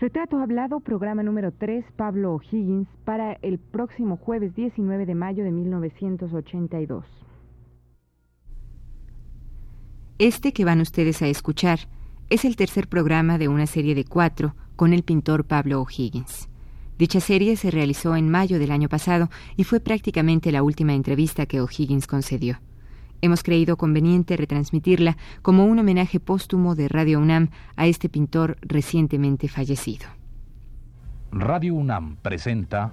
Retrato Hablado, programa número 3, Pablo O'Higgins, para el próximo jueves 19 de mayo de 1982. Este que van ustedes a escuchar es el tercer programa de una serie de cuatro con el pintor Pablo O'Higgins. Dicha serie se realizó en mayo del año pasado y fue prácticamente la última entrevista que O'Higgins concedió. Hemos creído conveniente retransmitirla como un homenaje póstumo de Radio UNAM a este pintor recientemente fallecido. Radio UNAM presenta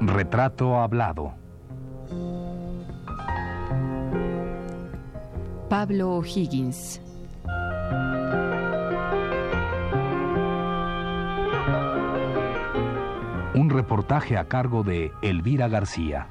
Retrato Hablado. Pablo O'Higgins reportaje a cargo de Elvira García.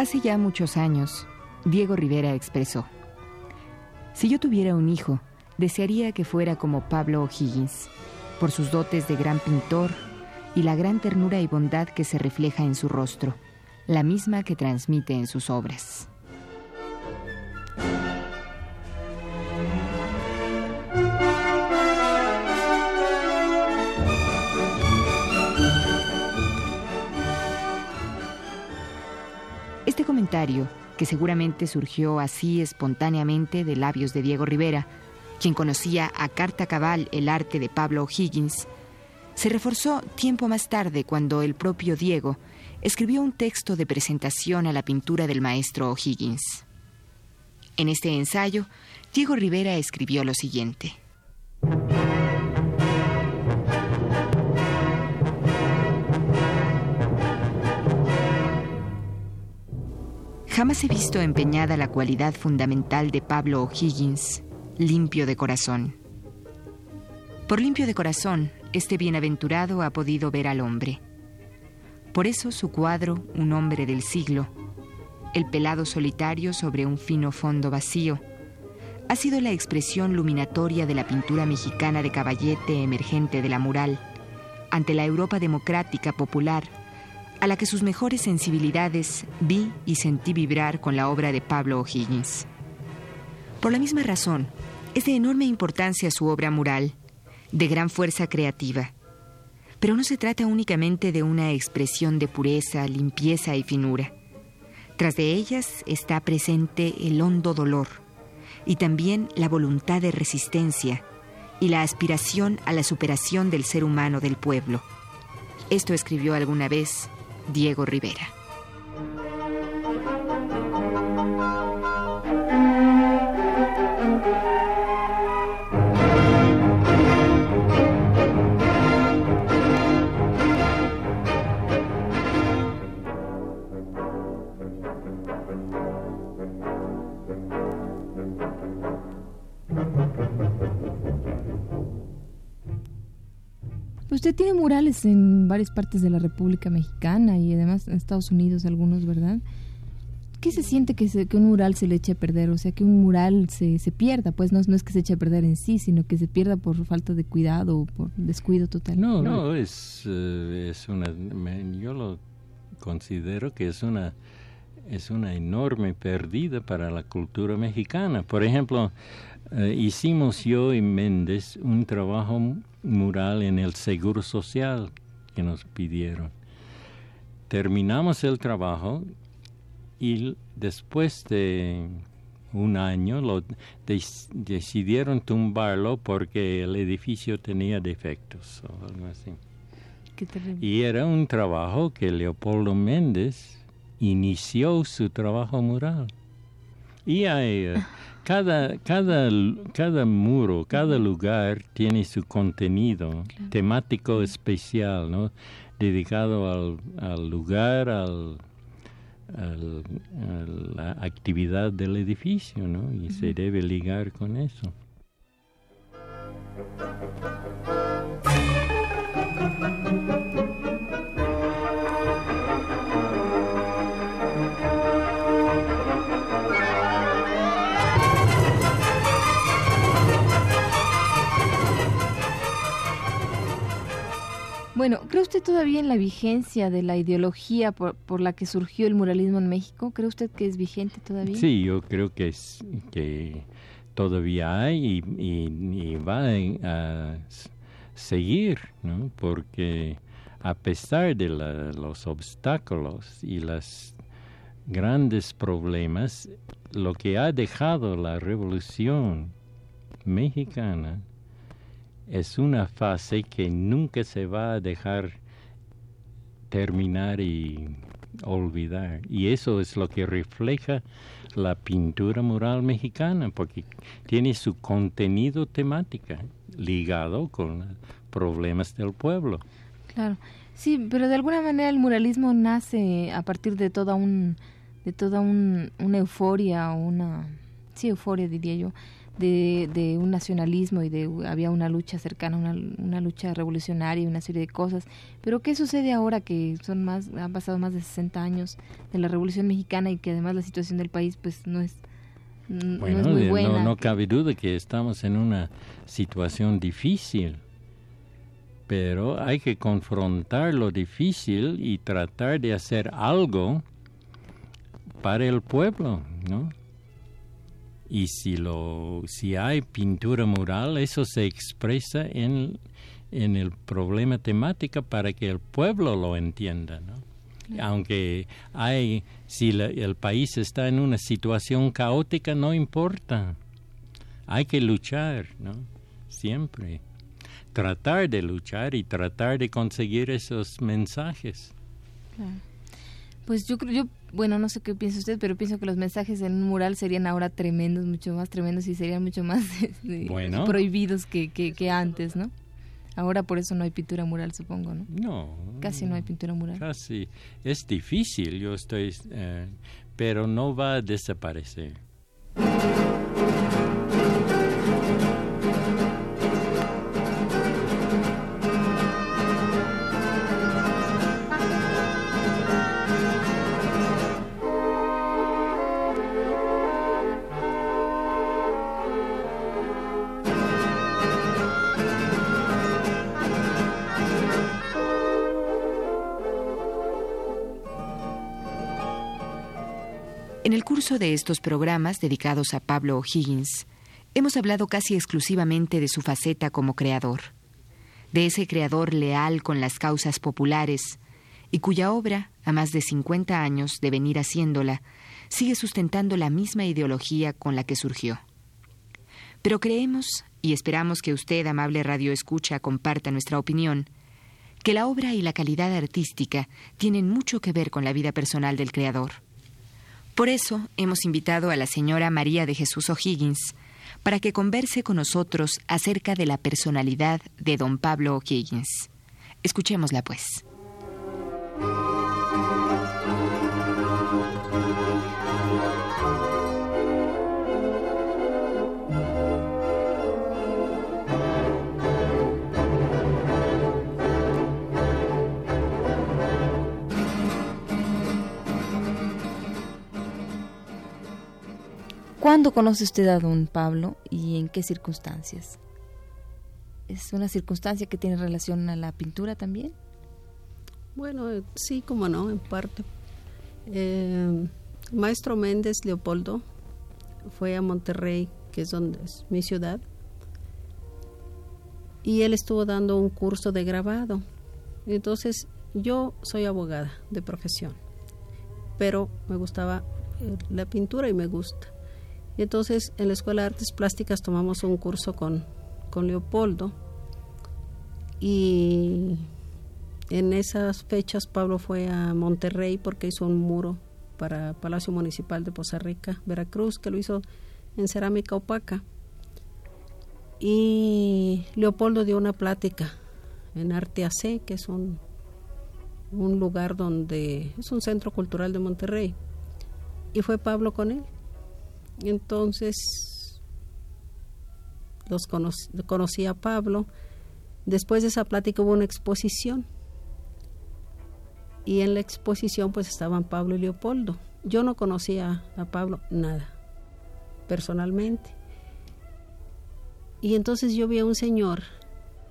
Hace ya muchos años, Diego Rivera expresó, Si yo tuviera un hijo, desearía que fuera como Pablo O'Higgins, por sus dotes de gran pintor y la gran ternura y bondad que se refleja en su rostro, la misma que transmite en sus obras. Que seguramente surgió así espontáneamente de labios de Diego Rivera, quien conocía a carta cabal el arte de Pablo O'Higgins, se reforzó tiempo más tarde cuando el propio Diego escribió un texto de presentación a la pintura del maestro O'Higgins. En este ensayo, Diego Rivera escribió lo siguiente. Jamás he visto empeñada la cualidad fundamental de Pablo O'Higgins, limpio de corazón. Por limpio de corazón, este bienaventurado ha podido ver al hombre. Por eso su cuadro, Un hombre del siglo, el pelado solitario sobre un fino fondo vacío, ha sido la expresión luminatoria de la pintura mexicana de caballete emergente de la mural, ante la Europa democrática popular, a la que sus mejores sensibilidades vi y sentí vibrar con la obra de Pablo O'Higgins. Por la misma razón, es de enorme importancia su obra mural, de gran fuerza creativa. Pero no se trata únicamente de una expresión de pureza, limpieza y finura. Tras de ellas está presente el hondo dolor y también la voluntad de resistencia y la aspiración a la superación del ser humano del pueblo. Esto escribió alguna vez Diego Rivera. Usted tiene murales en varias partes de la República Mexicana y además en Estados Unidos algunos, ¿verdad? ¿Qué se siente que, que un mural se le eche a perder? O sea, que un mural se, se pierda, pues no, no es que se eche a perder en sí, sino que se pierda por falta de cuidado o por descuido total. No, no, es, eh, es una, yo lo considero que es una, es una enorme pérdida para la cultura mexicana. Por ejemplo, eh, hicimos yo y Méndez un trabajo mural en el Seguro Social que nos pidieron. Terminamos el trabajo y después de un año lo decidieron tumbarlo porque el edificio tenía defectos o algo así. y era un trabajo que Leopoldo Méndez inició su trabajo mural. Y hay, cada, cada, cada muro, cada lugar tiene su contenido temático especial, ¿no? Dedicado al, al lugar, al, a la actividad del edificio, ¿no? Y se debe ligar con eso. Bueno, ¿cree usted todavía en la vigencia de la ideología por, la que surgió el muralismo en México? ¿Cree usted que es vigente todavía? Sí, yo creo que, es, que todavía hay y, va a seguir, ¿no? Porque a pesar de los obstáculos y los grandes problemas, lo que ha dejado la revolución mexicana es una fase que nunca se va a dejar terminar y olvidar. Y eso es lo que refleja la pintura mural mexicana, porque tiene su contenido temática ligado con problemas del pueblo. Claro, sí, pero de alguna manera el muralismo nace a partir de toda un de toda un, una euforia, una sí euforia diría yo, de, un nacionalismo y de había una lucha cercana, una, una lucha revolucionaria y una serie de cosas. Pero ¿qué sucede ahora que son más, han pasado más de 60 años de la Revolución Mexicana y que además la situación del país pues no es, no es muy buena? No, no cabe duda que estamos en una situación difícil pero hay que confrontar lo difícil y tratar de hacer algo para el pueblo, ¿no? Y si, lo, si hay pintura mural, eso se expresa en, en el problema temático para que el pueblo lo entienda, ¿no? Aunque hay, si el país está en una situación caótica, no importa. Hay que luchar, ¿no? Siempre. Tratar de luchar y tratar de conseguir esos mensajes. Pues yo creo, yo bueno, no sé qué piensa usted, pero pienso que los mensajes en un mural serían ahora tremendos, mucho más tremendos y serían mucho más este, prohibidos que, que, antes, ¿no? Ahora por eso no hay pintura mural, supongo, ¿no? No. Casi no hay pintura mural. Casi. Es difícil, yo estoy... Eh, pero no va a desaparecer. De estos programas dedicados a Pablo O'Higgins, hemos hablado casi exclusivamente de su faceta como creador, de ese creador leal con las causas populares y cuya obra, a más de 50 años de venir haciéndola, sigue sustentando la misma ideología con la que surgió. Pero creemos, y esperamos que usted, amable Radio Escucha, comparta nuestra opinión, que la obra y la calidad artística tienen mucho que ver con la vida personal del creador por eso hemos invitado a la señora María de Jesús O'Higgins para que converse con nosotros acerca de la personalidad de don Pablo O'Higgins. Escuchémosla pues. ¿Cuándo conoce usted a don Pablo y en qué circunstancias? ¿Es una circunstancia que tiene relación a la pintura también? Bueno, eh, sí, como no, en parte. Eh, maestro Méndez Leopoldo fue a Monterrey, que es donde es mi ciudad, y él estuvo dando un curso de grabado. Entonces, yo soy abogada de profesión, pero me gustaba eh, la pintura y me gusta. Y entonces en la Escuela de Artes Plásticas tomamos un curso con, con Leopoldo y en esas fechas Pablo fue a Monterrey porque hizo un muro para Palacio Municipal de Poza Rica, Veracruz, que lo hizo en cerámica opaca. Y Leopoldo dio una plática en Arte AC, que es un, un lugar donde es un centro cultural de Monterrey. Y fue Pablo con él. Entonces los conocí a Pablo. Después de esa plática hubo una exposición. Y en la exposición pues estaban Pablo y Leopoldo. Yo no conocía a Pablo nada, personalmente. Y entonces yo vi a un señor,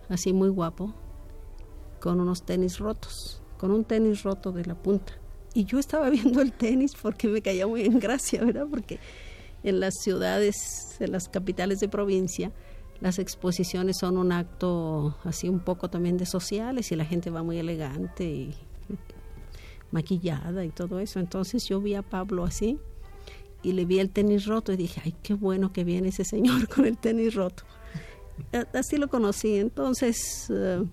así muy guapo, con unos tenis rotos, con un tenis roto de la punta. Y yo estaba viendo el tenis porque me caía muy en gracia, ¿verdad? Porque en las ciudades, en las capitales de provincia, las exposiciones son un acto así un poco también de sociales y la gente va muy elegante y maquillada y todo eso. Entonces yo vi a Pablo así y le vi el tenis roto y dije, ay, qué bueno que viene ese señor con el tenis roto. Así lo conocí. Entonces, eh,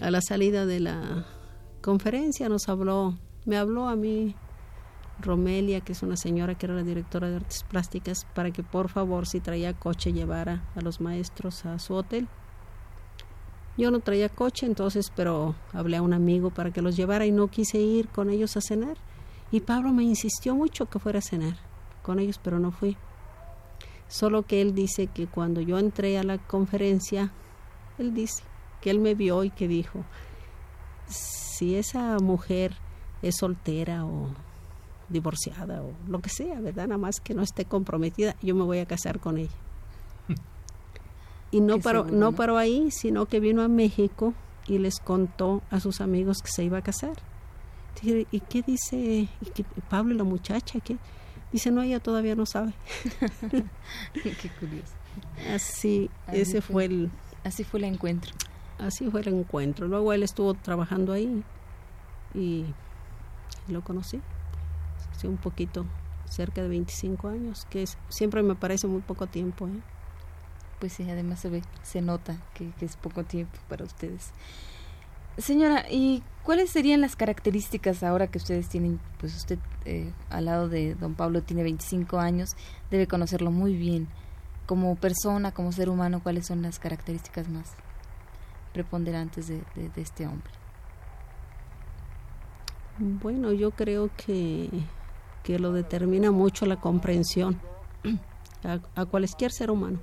a la salida de la conferencia nos habló, me habló a mí Romelia, que es una señora que era la directora de artes plásticas, para que por favor si traía coche llevara a los maestros a su hotel. Yo no traía coche entonces, pero hablé a un amigo para que los llevara y no quise ir con ellos a cenar. Y Pablo me insistió mucho que fuera a cenar con ellos, pero no fui. Solo que él dice que cuando yo entré a la conferencia, él dice que él me vio y que dijo, si esa mujer es soltera o divorciada o lo que sea, ¿verdad? Nada más que no esté comprometida, yo me voy a casar con ella. Y no paró, no paró ahí, sino que vino a México y les contó a sus amigos que se iba a casar. ¿Y qué dice ¿Y qué, Pablo y la muchacha? ¿qué? Dice, no, ella todavía no sabe. qué curioso. Así, ese fue, el... Así fue el encuentro. Así fue el encuentro. Luego él estuvo trabajando ahí y lo conocí. Un poquito, cerca de 25 años, que es, siempre me parece muy poco tiempo. ¿eh? pues sí, además se ve, se nota que, es poco tiempo para ustedes. Señora, ¿y cuáles serían las características ahora que ustedes tienen, pues usted eh, al lado de don Pablo tiene 25 años, debe conocerlo muy bien. Como persona, como ser humano, ¿cuáles son las características más preponderantes de, este hombre? Bueno, yo creo que, que lo determina mucho la comprensión a cualquier ser humano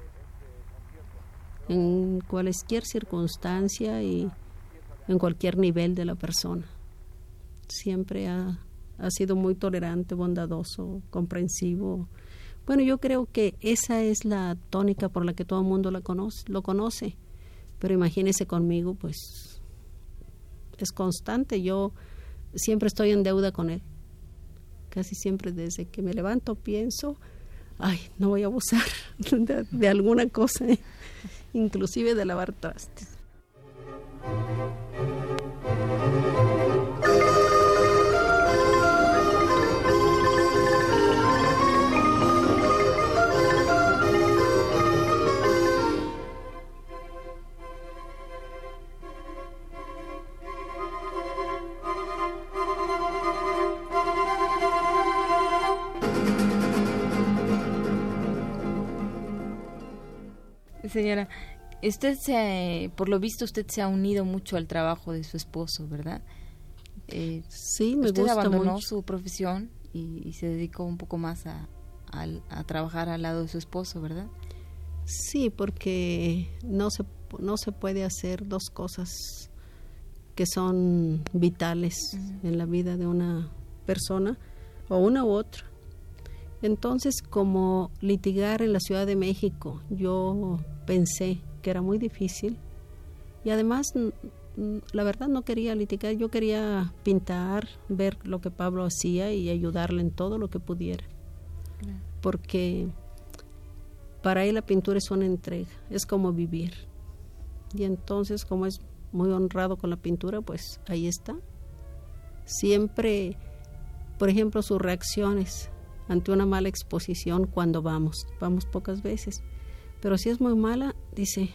en cualquier circunstancia y en cualquier nivel de la persona. Siempre ha, sido muy tolerante, bondadoso, comprensivo. Bueno, yo creo que esa es la tónica por la que todo el mundo la conoce, lo conoce. Pero imagínese conmigo, pues es constante. Yo siempre estoy en deuda con él. Casi siempre desde que me levanto pienso, ay, no voy a abusar de, alguna cosa. inclusive de lavar trastes. Señora, Usted se, por lo visto, usted se ha unido mucho al trabajo de su esposo, ¿verdad? Eh, sí, me usted abandonó su profesión y, se dedicó un poco más a, a, trabajar al lado de su esposo, ¿verdad? Sí, porque no se, no se puede hacer dos cosas que son vitales en la vida de una persona, o una u otra. Entonces, como litigar en la Ciudad de México, yo pensé que era muy difícil y además la verdad no quería litigar, yo quería pintar, ver lo que Pablo hacía y ayudarle en todo lo que pudiera. Porque para él la pintura es una entrega, es como vivir. Y entonces, como es muy honrado con la pintura, pues ahí está. Siempre, por ejemplo, sus reacciones ante una mala exposición cuando vamos, vamos pocas veces, pero si es muy mala, dice,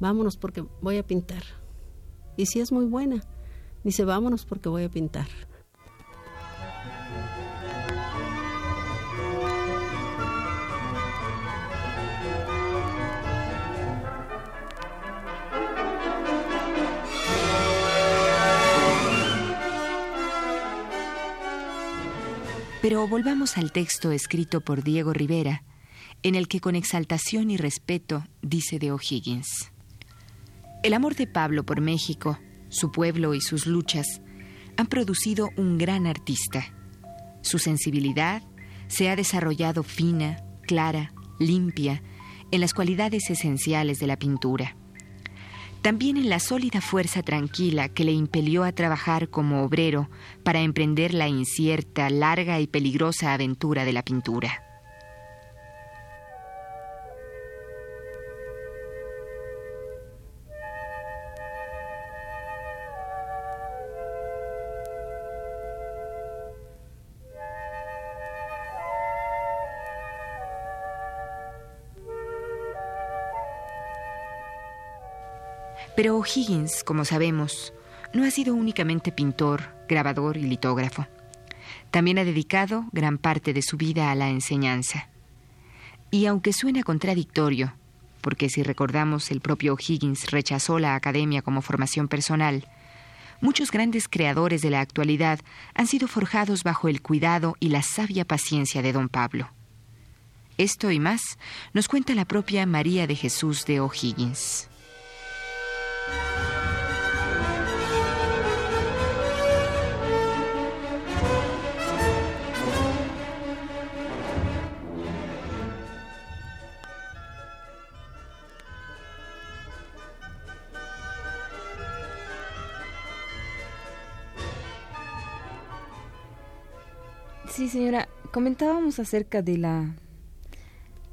vámonos porque voy a pintar. Y si es muy buena, dice, vámonos porque voy a pintar. Pero volvamos al texto escrito por Diego Rivera, en el que con exaltación y respeto dice de O'Higgins. El amor de Pablo por México, su pueblo y sus luchas han producido un gran artista. Su sensibilidad se ha desarrollado fina, clara, limpia, en las cualidades esenciales de la pintura. También en la sólida fuerza tranquila que le impelió a trabajar como obrero para emprender la incierta, larga y peligrosa aventura de la pintura. Pero O'Higgins, como sabemos, no ha sido únicamente pintor, grabador y litógrafo. También ha dedicado gran parte de su vida a la enseñanza. Y aunque suena contradictorio, porque si recordamos el propio O'Higgins rechazó la academia como formación personal, muchos grandes creadores de la actualidad han sido forjados bajo el cuidado y la sabia paciencia de don Pablo. Esto y más nos cuenta la propia María de Jesús de O'Higgins. Señora, comentábamos acerca de la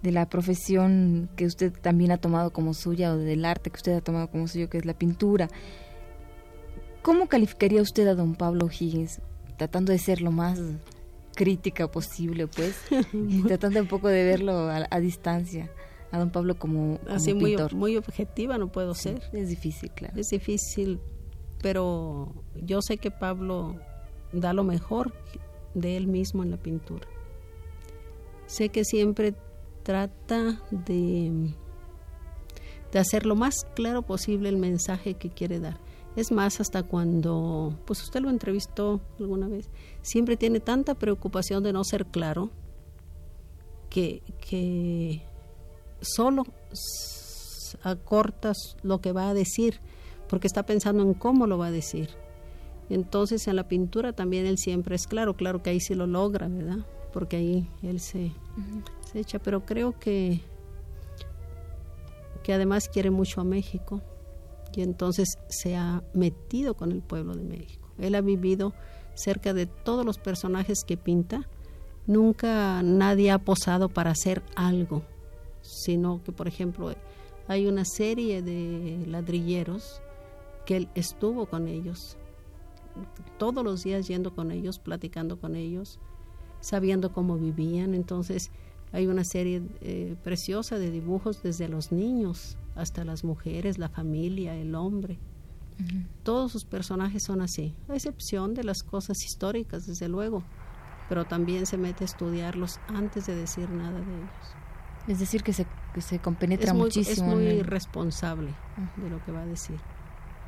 de la profesión que usted también ha tomado como suya o del arte que usted ha tomado como suyo, que es la pintura. ¿Cómo calificaría usted a don Pablo Higgins, tratando de ser lo más crítica posible, pues, y tratando un poco de verlo a, distancia, a don Pablo como, Así Muy, muy objetiva no puedo ser. Es difícil, claro. Es difícil, pero yo sé que Pablo da lo mejor de él mismo en la pintura. Sé que siempre trata de, de hacer lo más claro posible el mensaje que quiere dar. Es más, hasta cuando, pues usted lo entrevistó alguna vez, siempre tiene tanta preocupación de no ser claro que, que solo acortas lo que va a decir, porque está pensando en cómo lo va a decir. Entonces en la pintura también él siempre es claro, claro que ahí sí lo logra, ¿verdad? Porque ahí él se, se echa, pero creo que, que además quiere mucho a México y entonces se ha metido con el pueblo de México. Él ha vivido cerca de todos los personajes que pinta. Nunca nadie ha posado para hacer algo, sino que, por ejemplo, hay una serie de ladrilleros que él estuvo con ellos todos los días yendo con ellos, platicando con ellos, sabiendo cómo vivían. Entonces hay una serie eh, preciosa de dibujos desde los niños hasta las mujeres, la familia, el hombre. Todos sus personajes son así, a excepción de las cosas históricas, desde luego, pero también se mete a estudiarlos antes de decir nada de ellos. Es decir, que se, que se compenetra muchísimo. Es muy responsable de lo que va a decir.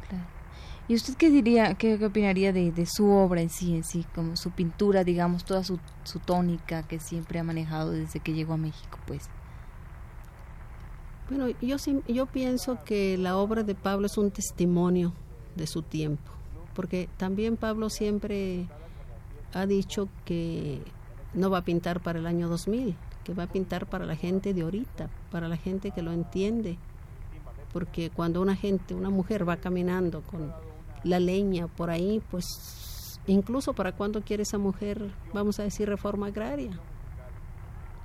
Claro. ¿Y usted qué diría, qué, opinaría de, su obra en sí, en sí, como su pintura, digamos, toda su, su tónica que siempre ha manejado desde que llegó a México, pues? Bueno, yo, yo pienso que la obra de Pablo es un testimonio de su tiempo, porque también Pablo siempre ha dicho que no va a pintar para el año 2000, que va a pintar para la gente de ahorita, para la gente que lo entiende, porque cuando una gente, una mujer va caminando con la leña por ahí, pues incluso para cuando quiere esa mujer, vamos a decir, reforma agraria.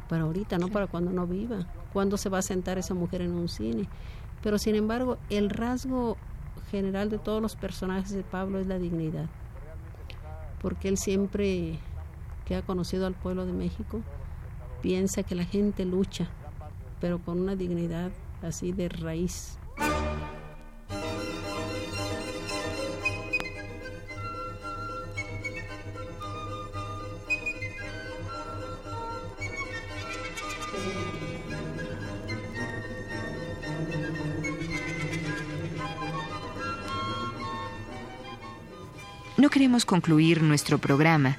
Para ahorita, no para cuando no viva. ¿Cuándo se va a sentar esa mujer en un cine? Pero sin embargo, el rasgo general de todos los personajes de Pablo es la dignidad. Porque él siempre que ha conocido al pueblo de México, piensa que la gente lucha, pero con una dignidad así de raíz. Concluir nuestro programa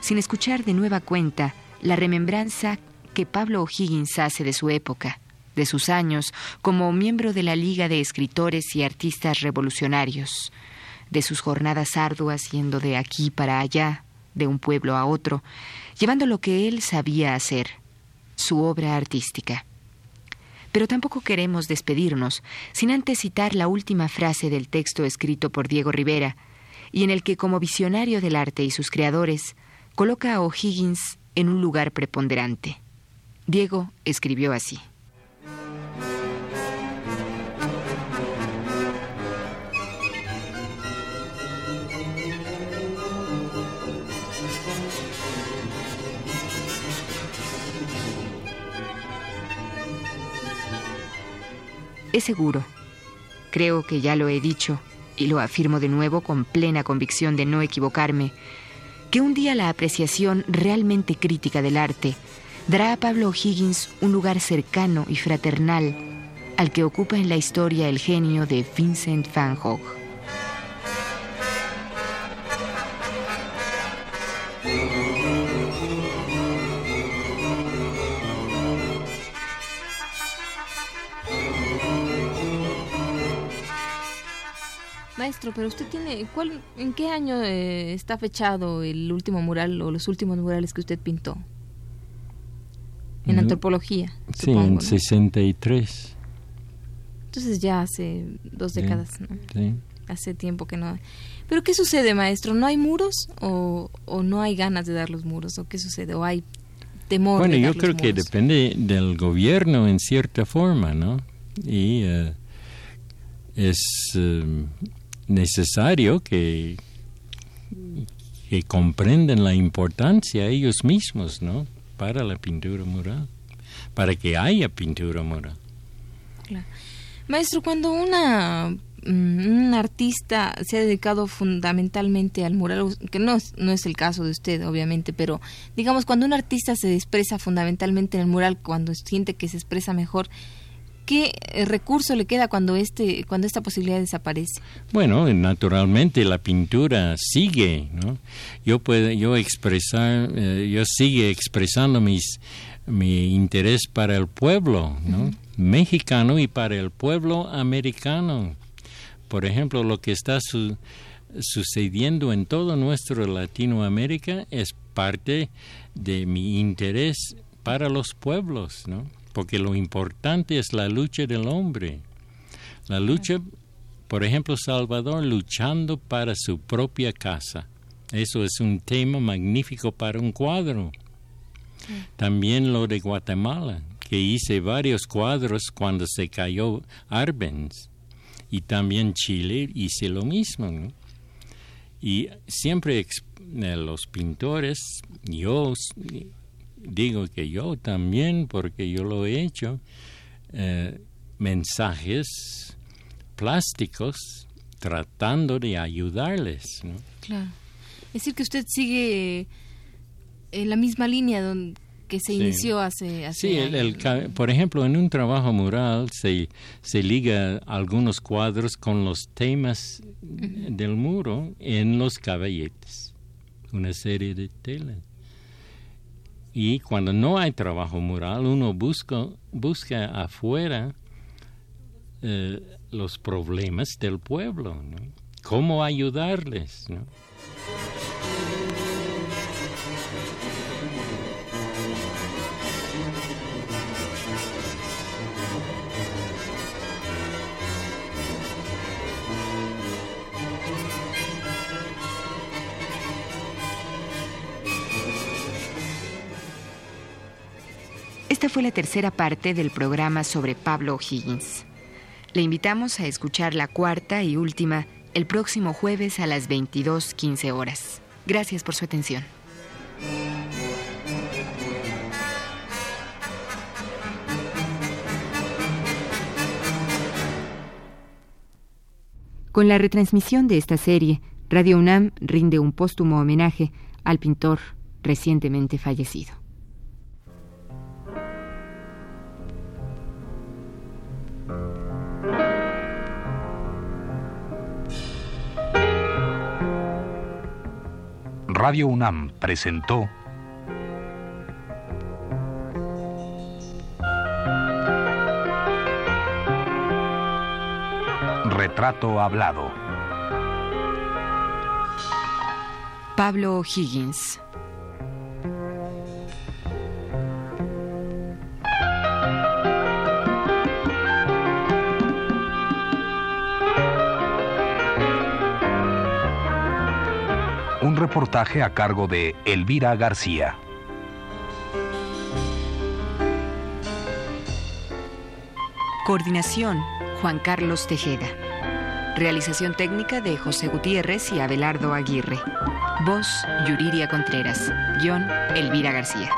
sin escuchar de nueva cuenta la remembranza que Pablo O'Higgins hace de su época, de sus años como miembro de la Liga de Escritores y Artistas Revolucionarios, de sus jornadas arduas yendo de aquí para allá, de un pueblo a otro, llevando lo que él sabía hacer, su obra artística. Pero tampoco queremos despedirnos sin antes citar la última frase del texto escrito por Diego Rivera, y en el que como visionario del arte y sus creadores, coloca a O'Higgins en un lugar preponderante. Diego escribió así. Es seguro, creo que ya lo he dicho, y lo afirmo de nuevo con plena convicción de no equivocarme, que un día la apreciación realmente crítica del arte dará a Pablo O'Higgins un lugar cercano y fraternal al que ocupa en la historia el genio de Vincent van Gogh. Maestro, pero usted tiene, ¿cuál, ¿en qué año eh, está fechado el último mural o los últimos murales que usted pintó? En antropología. Sí, en 63. Entonces ya hace dos décadas, ¿no? Sí. Hace tiempo que no. Pero ¿qué sucede, maestro? ¿No hay muros o, o no hay ganas de dar los muros? ¿O qué sucede? ¿O hay temor? Bueno, de yo creo que depende del gobierno en cierta forma, ¿no? Y eh, es eh, necesario que, que comprenden la importancia ellos mismos, ¿no? Para la pintura mural, para que haya pintura mural. Maestro, cuando una mm, un artista se ha dedicado fundamentalmente al mural, que no es, no es el caso de usted, obviamente, pero digamos, cuando un artista se expresa fundamentalmente en el mural, cuando siente que se expresa mejor, ¿qué eh, recurso le queda cuando este cuando esta posibilidad desaparece? Bueno, naturalmente la pintura sigue, ¿no? Yo puedo yo expresar eh, yo sigue expresando mis mi interés para el pueblo, ¿no? Mexicano y para el pueblo americano. Por ejemplo, lo que está sucediendo en todo nuestro Latinoamérica es parte de mi interés para los pueblos, ¿no? Porque lo importante es la lucha del hombre. La lucha, por ejemplo, Salvador luchando para su propia casa. Eso es un tema magnífico para un cuadro. También lo de Guatemala, que hice varios cuadros cuando se cayó Arbenz. Y también Chile hice lo mismo. Y siempre eh, los pintores, yo digo que yo también, porque yo lo he hecho, eh, mensajes plásticos tratando de ayudarles. ¿no? Claro. Es decir, que usted sigue en la misma línea donde, que se inició hace, hace Sí, el, por ejemplo, en un trabajo mural se, se liga algunos cuadros con los temas del muro en los caballetes, una serie de telas. Y cuando no hay trabajo mural, uno busca, busca afuera eh, los problemas del pueblo, ¿no? ¿Cómo ayudarles? ¿no? Esta fue la tercera parte del programa sobre Pablo O'Higgins. Le invitamos a escuchar la cuarta y última el próximo jueves a las 22.15 horas. Gracias por su atención. Con la retransmisión de esta serie, Radio UNAM rinde un póstumo homenaje al pintor recientemente fallecido. Radio UNAM presentó Retrato Hablado. Pablo O'Higgins. Reportaje a cargo de Elvira García. Coordinación, Juan Carlos Tejeda. Realización técnica de José Gutiérrez y Abelardo Aguirre. Voz, Yuriria Contreras. Guión, Elvira García.